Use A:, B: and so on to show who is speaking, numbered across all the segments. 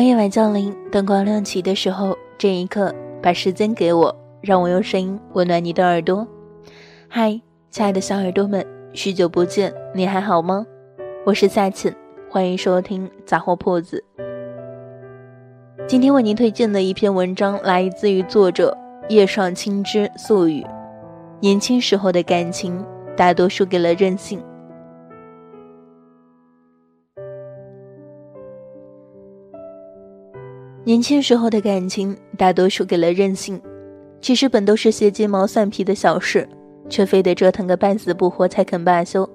A: 当夜晚降临，灯光亮起的时候，这一刻，把时间给我，让我用声音温暖你的耳朵。嗨，亲爱的小耳朵们，许久不见，你还好吗？我是夏浅，欢迎收听杂货铺子。今天为您推荐的一篇文章来自于作者叶上青之素语。年轻时候的感情，大多输给了任性。年轻时候的感情大多输给了任性，其实本都是些鸡毛蒜皮的小事，却非得折腾个半死不活才肯罢休。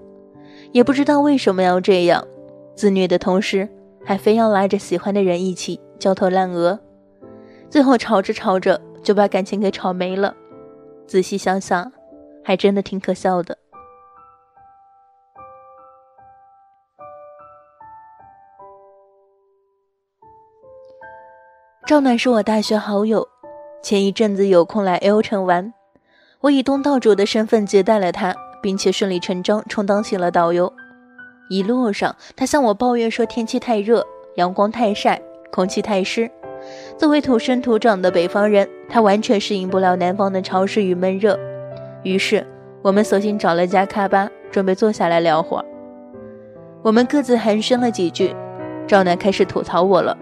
A: 也不知道为什么要这样，自虐的同时还非要拉着喜欢的人一起焦头烂额，最后吵着吵着就把感情给吵没了。仔细想想，还真的挺可笑的。赵暖是我大学好友，前一阵子有空来 L 城玩，我以东道主的身份接待了他，并且顺理成章充当起了导游。一路上，他向我抱怨说天气太热，阳光太晒，空气太湿。作为土生土长的北方人，他完全适应不了南方的潮湿与闷热。于是，我们索性找了家咖吧，准备坐下来聊会儿。我们各自寒暄了几句，赵楠开始吐槽我了。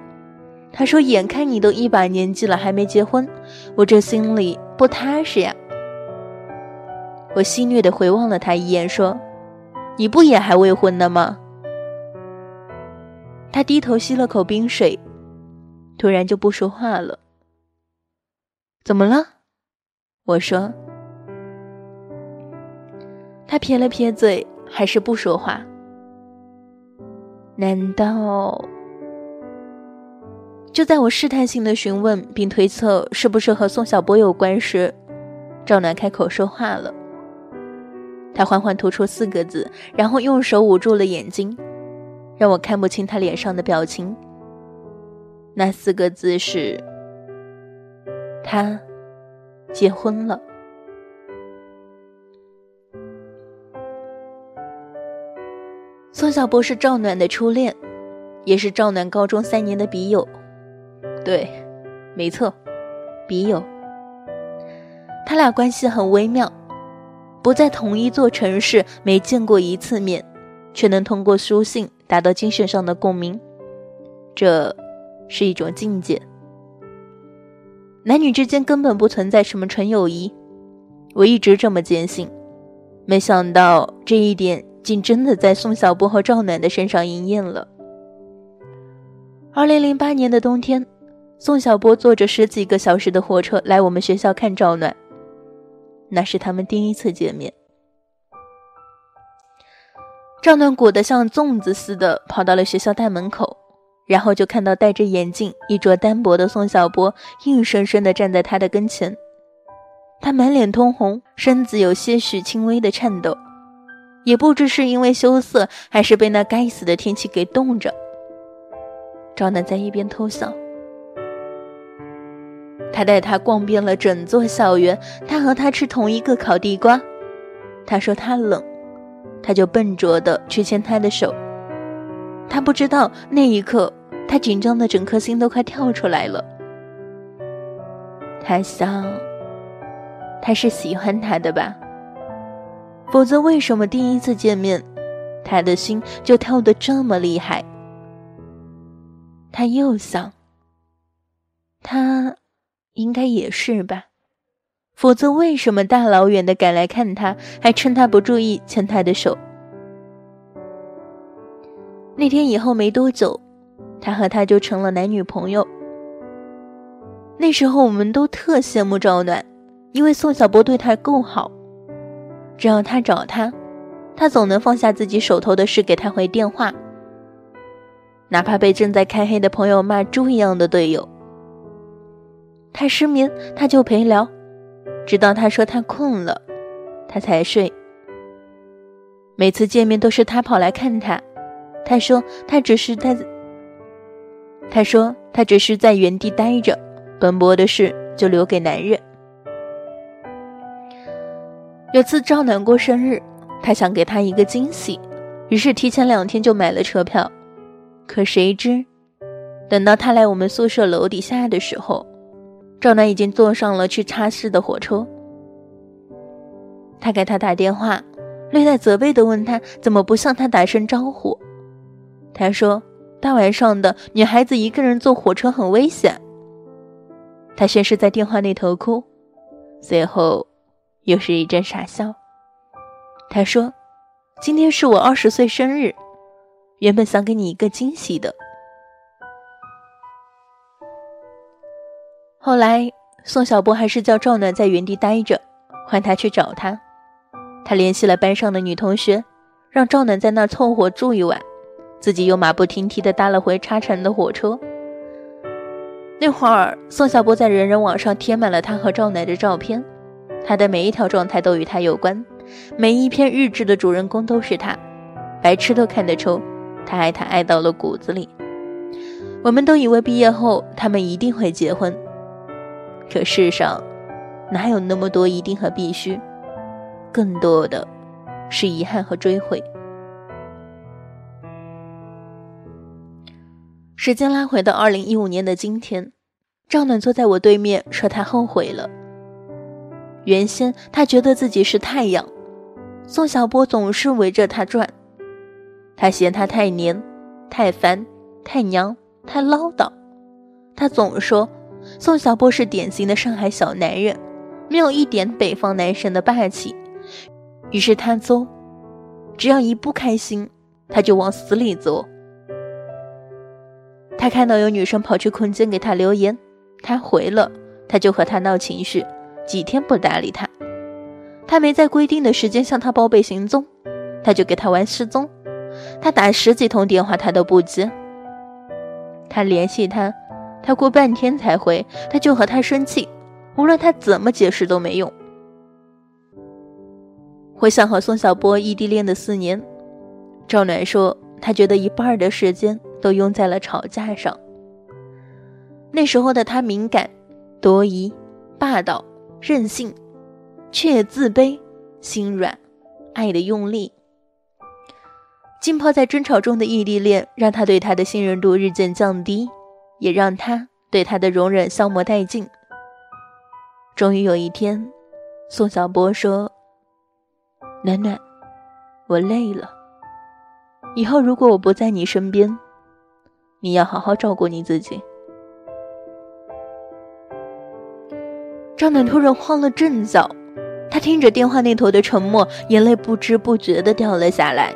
A: 他说：“眼看你都一把年纪了，还没结婚，我这心里不踏实呀。”我戏谑的回望了他一眼，说：“你不也还未婚呢吗？”他低头吸了口冰水，突然就不说话了。怎么了？我说。他撇了撇嘴，还是不说话。难道？就在我试探性的询问并推测是不是和宋小波有关时，赵楠开口说话了。他缓缓吐出四个字，然后用手捂住了眼睛，让我看不清他脸上的表情。那四个字是：他结婚了。宋小波是赵暖的初恋，也是赵暖高中三年的笔友。对，没错，笔友。他俩关系很微妙，不在同一座城市，没见过一次面，却能通过书信达到精神上的共鸣，这是一种境界。男女之间根本不存在什么纯友谊，我一直这么坚信，没想到这一点竟真的在宋小波和赵暖的身上应验了。二零零八年的冬天。宋小波坐着十几个小时的火车来我们学校看赵暖，那是他们第一次见面。赵暖裹得像粽子似的跑到了学校大门口，然后就看到戴着眼镜、衣着单薄的宋小波硬生生地站在他的跟前。他满脸通红，身子有些许轻微的颤抖，也不知是因为羞涩，还是被那该死的天气给冻着。赵暖在一边偷笑。他带他逛遍了整座校园，他和他吃同一个烤地瓜。他说他冷，他就笨拙的去牵他的手。他不知道那一刻，他紧张的整颗心都快跳出来了。他想，他是喜欢他的吧？否则为什么第一次见面，他的心就跳得这么厉害？他又想，他。应该也是吧，否则为什么大老远的赶来看他，还趁他不注意牵他的手？那天以后没多久，他和他就成了男女朋友。那时候我们都特羡慕赵暖，因为宋小波对他够好，只要他找他，他总能放下自己手头的事给他回电话，哪怕被正在开黑的朋友骂猪一样的队友。他失眠，他就陪聊，直到他说他困了，他才睡。每次见面都是他跑来看他，他说他只是在，他说他只是在原地待着，奔波的事就留给男人。有次赵楠过生日，他想给他一个惊喜，于是提前两天就买了车票，可谁知等到他来我们宿舍楼底下的时候，赵楠已经坐上了去插市的火车。他给他打电话，略带责备的问他怎么不向他打声招呼。他说：“大晚上的，女孩子一个人坐火车很危险。”他先是在电话那头哭，随后又是一阵傻笑。他说：“今天是我二十岁生日，原本想给你一个惊喜的。”后来，宋小波还是叫赵暖在原地待着，换他去找他。他联系了班上的女同学，让赵暖在那凑合住一晚，自己又马不停蹄地搭了回插城的火车。那会儿，宋小波在人人网上贴满了他和赵暖的照片，他的每一条状态都与他有关，每一篇日志的主人公都是他，白痴都看得出，他爱他爱到了骨子里。我们都以为毕业后他们一定会结婚。可世上，哪有那么多一定和必须？更多的是遗憾和追悔。时间拉回到二零一五年的今天，赵暖坐在我对面，说他后悔了。原先他觉得自己是太阳，宋小波总是围着他转，他嫌他太黏、太烦、太娘、太唠叨，他总说。宋小波是典型的上海小男人，没有一点北方男生的霸气。于是他作，只要一不开心，他就往死里作。他看到有女生跑去空间给他留言，他回了，他就和他闹情绪，几天不搭理他。他没在规定的时间向他报备行踪，他就给他玩失踪。他打十几通电话，他都不接。他联系他。他过半天才回，他就和他生气，无论他怎么解释都没用。回想和宋小波异地恋的四年，赵暖说，他觉得一半的时间都用在了吵架上。那时候的他敏感、多疑、霸道、任性，却也自卑、心软、爱的用力。浸泡在争吵中的异地恋，让他对他的信任度日渐降低。也让他对他的容忍消磨殆尽。终于有一天，宋小波说：“暖暖，我累了。以后如果我不在你身边，你要好好照顾你自己。”张暖突然慌了阵脚，他听着电话那头的沉默，眼泪不知不觉的掉了下来。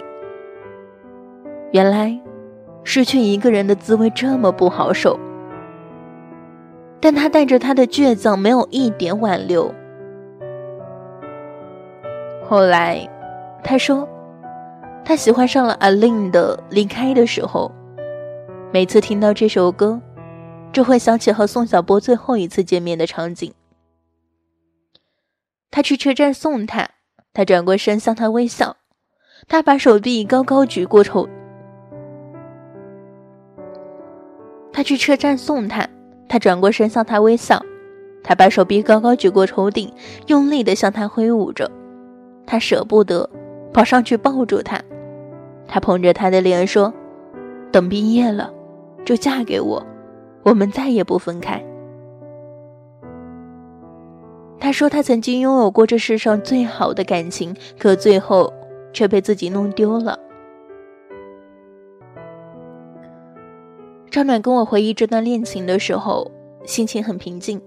A: 原来。失去一个人的滋味这么不好受，但他带着他的倔强，没有一点挽留。后来，他说，他喜欢上了阿令的《离开的时候》，每次听到这首歌，就会想起和宋小波最后一次见面的场景。他去车站送他，他转过身向他微笑，他把手臂高高举过头。他去车站送他，他转过身向他微笑，他把手臂高高举过头顶，用力地向他挥舞着。他舍不得，跑上去抱住他。他捧着他的脸说：“等毕业了，就嫁给我，我们再也不分开。”他说他曾经拥有过这世上最好的感情，可最后却被自己弄丢了。张暖跟我回忆这段恋情的时候，心情很平静。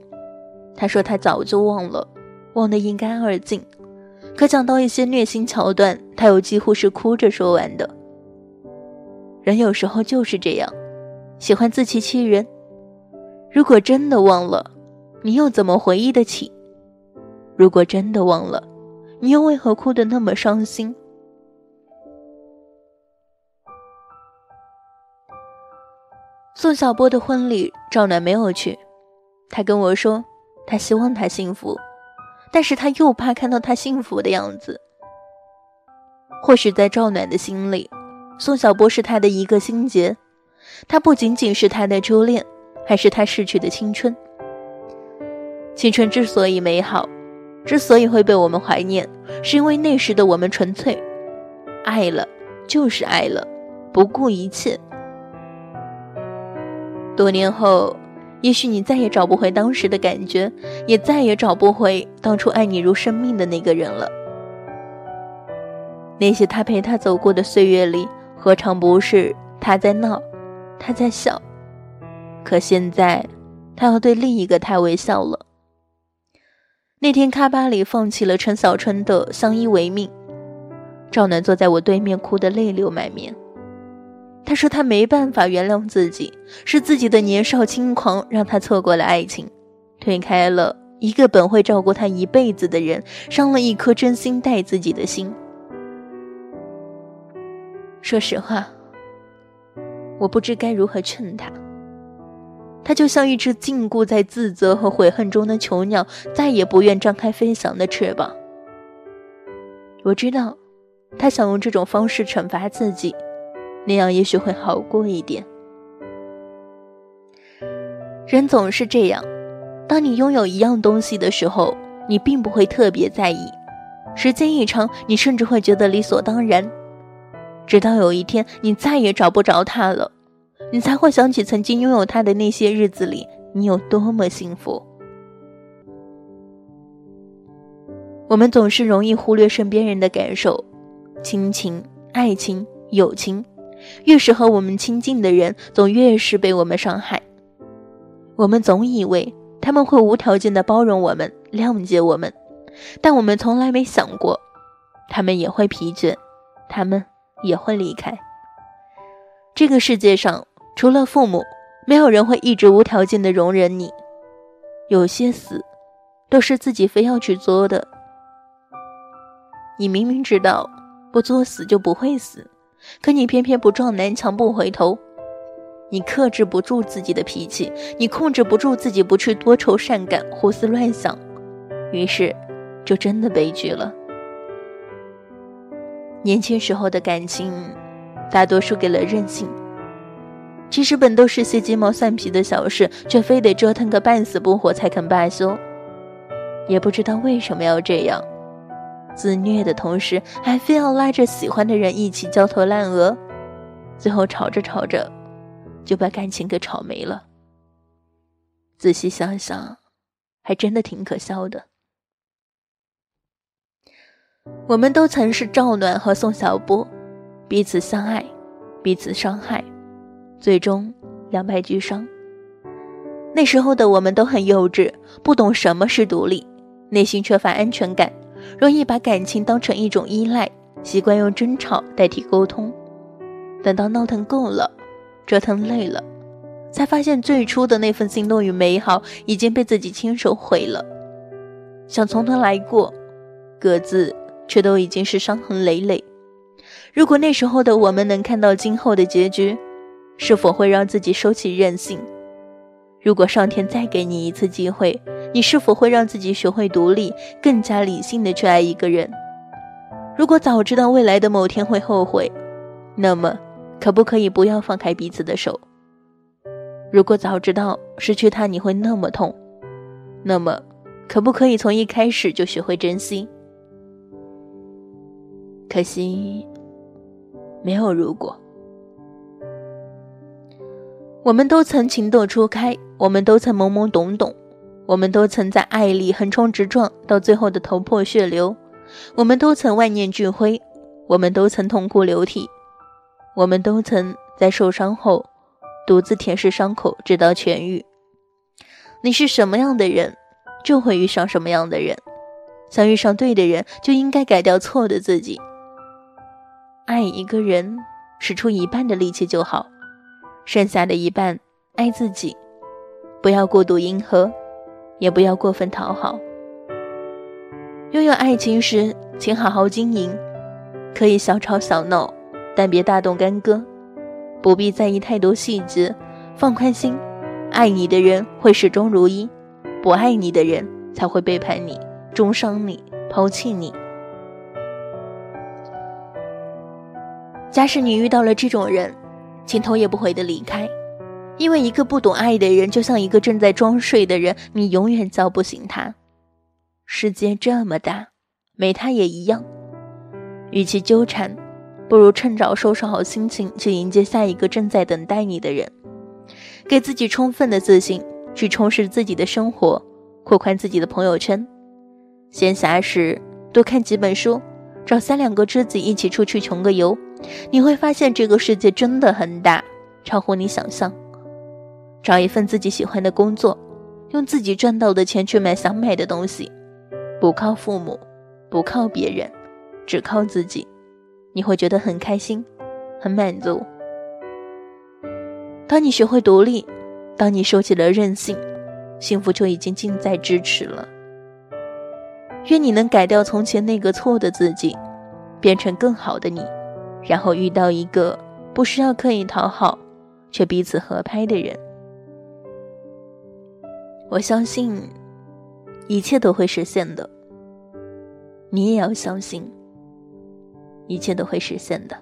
A: 他说他早就忘了，忘得一干二净。可讲到一些虐心桥段，他又几乎是哭着说完的。人有时候就是这样，喜欢自欺欺人。如果真的忘了，你又怎么回忆得起？如果真的忘了，你又为何哭得那么伤心？宋小波的婚礼，赵暖没有去。他跟我说，他希望他幸福，但是他又怕看到他幸福的样子。或许在赵暖的心里，宋小波是他的一个心结，他不仅仅是他的初恋，还是他逝去的青春。青春之所以美好，之所以会被我们怀念，是因为那时的我们纯粹，爱了就是爱了，不顾一切。多年后，也许你再也找不回当时的感觉，也再也找不回当初爱你如生命的那个人了。那些他陪他走过的岁月里，何尝不是他在闹，他在笑？可现在，他要对另一个他微笑了。那天，咖巴里放弃了陈小春的相依为命，赵楠坐在我对面，哭得泪流满面。他说他没办法原谅自己，是自己的年少轻狂让他错过了爱情，推开了一个本会照顾他一辈子的人，伤了一颗真心待自己的心。说实话，我不知该如何劝他。他就像一只禁锢在自责和悔恨中的囚鸟，再也不愿张开飞翔的翅膀。我知道，他想用这种方式惩罚自己，那样也许会好过一点。人总是这样，当你拥有一样东西的时候，你并不会特别在意，时间一长，你甚至会觉得理所当然，直到有一天你再也找不着它了。你才会想起曾经拥有他的那些日子里，你有多么幸福。我们总是容易忽略身边人的感受，亲情、爱情、友情，越是和我们亲近的人，总越是被我们伤害。我们总以为他们会无条件的包容我们、谅解我们，但我们从来没想过，他们也会疲倦，他们也会离开。这个世界上。除了父母，没有人会一直无条件的容忍你。有些死，都是自己非要去作的。你明明知道不作死就不会死，可你偏偏不撞南墙不回头。你克制不住自己的脾气，你控制不住自己不去多愁善感、胡思乱想，于是就真的悲剧了。年轻时候的感情，大多输给了任性。其实本都是些鸡毛蒜皮的小事，却非得折腾个半死不活才肯罢休。也不知道为什么要这样，自虐的同时还非要拉着喜欢的人一起焦头烂额，最后吵着吵着就把感情给吵没了。仔细想想，还真的挺可笑的。我们都曾是赵暖和宋小波，彼此相爱，彼此伤害。最终两败俱伤。那时候的我们都很幼稚，不懂什么是独立，内心缺乏安全感，容易把感情当成一种依赖，习惯用争吵代替沟通。等到闹腾够了，折腾累了，才发现最初的那份心动与美好已经被自己亲手毁了。想从头来过，各自却都已经是伤痕累累。如果那时候的我们能看到今后的结局，是否会让自己收起任性？如果上天再给你一次机会，你是否会让自己学会独立，更加理性的去爱一个人？如果早知道未来的某天会后悔，那么可不可以不要放开彼此的手？如果早知道失去他你会那么痛，那么可不可以从一开始就学会珍惜？可惜，没有如果。我们都曾情窦初开，我们都曾懵懵懂懂，我们都曾在爱里横冲直撞，到最后的头破血流；我们都曾万念俱灰，我们都曾痛哭流涕，我们都曾在受伤后独自舔舐伤口，直到痊愈。你是什么样的人，就会遇上什么样的人。想遇上对的人，就应该改掉错的自己。爱一个人，使出一半的力气就好。剩下的一半，爱自己，不要过度迎合，也不要过分讨好。拥有爱情时，请好好经营，可以小吵小闹，但别大动干戈，不必在意太多细节，放宽心。爱你的人会始终如一，不爱你的人才会背叛你、重伤你、抛弃你。假使你遇到了这种人。请头也不回的离开，因为一个不懂爱的人，就像一个正在装睡的人，你永远叫不醒他。世界这么大，没他也一样。与其纠缠，不如趁早收拾好心情，去迎接下一个正在等待你的人。给自己充分的自信，去充实自己的生活，扩宽自己的朋友圈。闲暇时多看几本书，找三两个知己一起出去穷个游，你会发现这个世界真的很大，超乎你想象。找一份自己喜欢的工作，用自己赚到的钱去买想买的东西，不靠父母，不靠别人，只靠自己，你会觉得很开心，很满足。当你学会独立，当你收起了任性，幸福就已经近在咫尺了。愿你能改掉从前那个错的自己，变成更好的你，然后遇到一个不需要刻意讨好，却彼此合拍的人。我相信，一切都会实现的。你也要相信，一切都会实现的。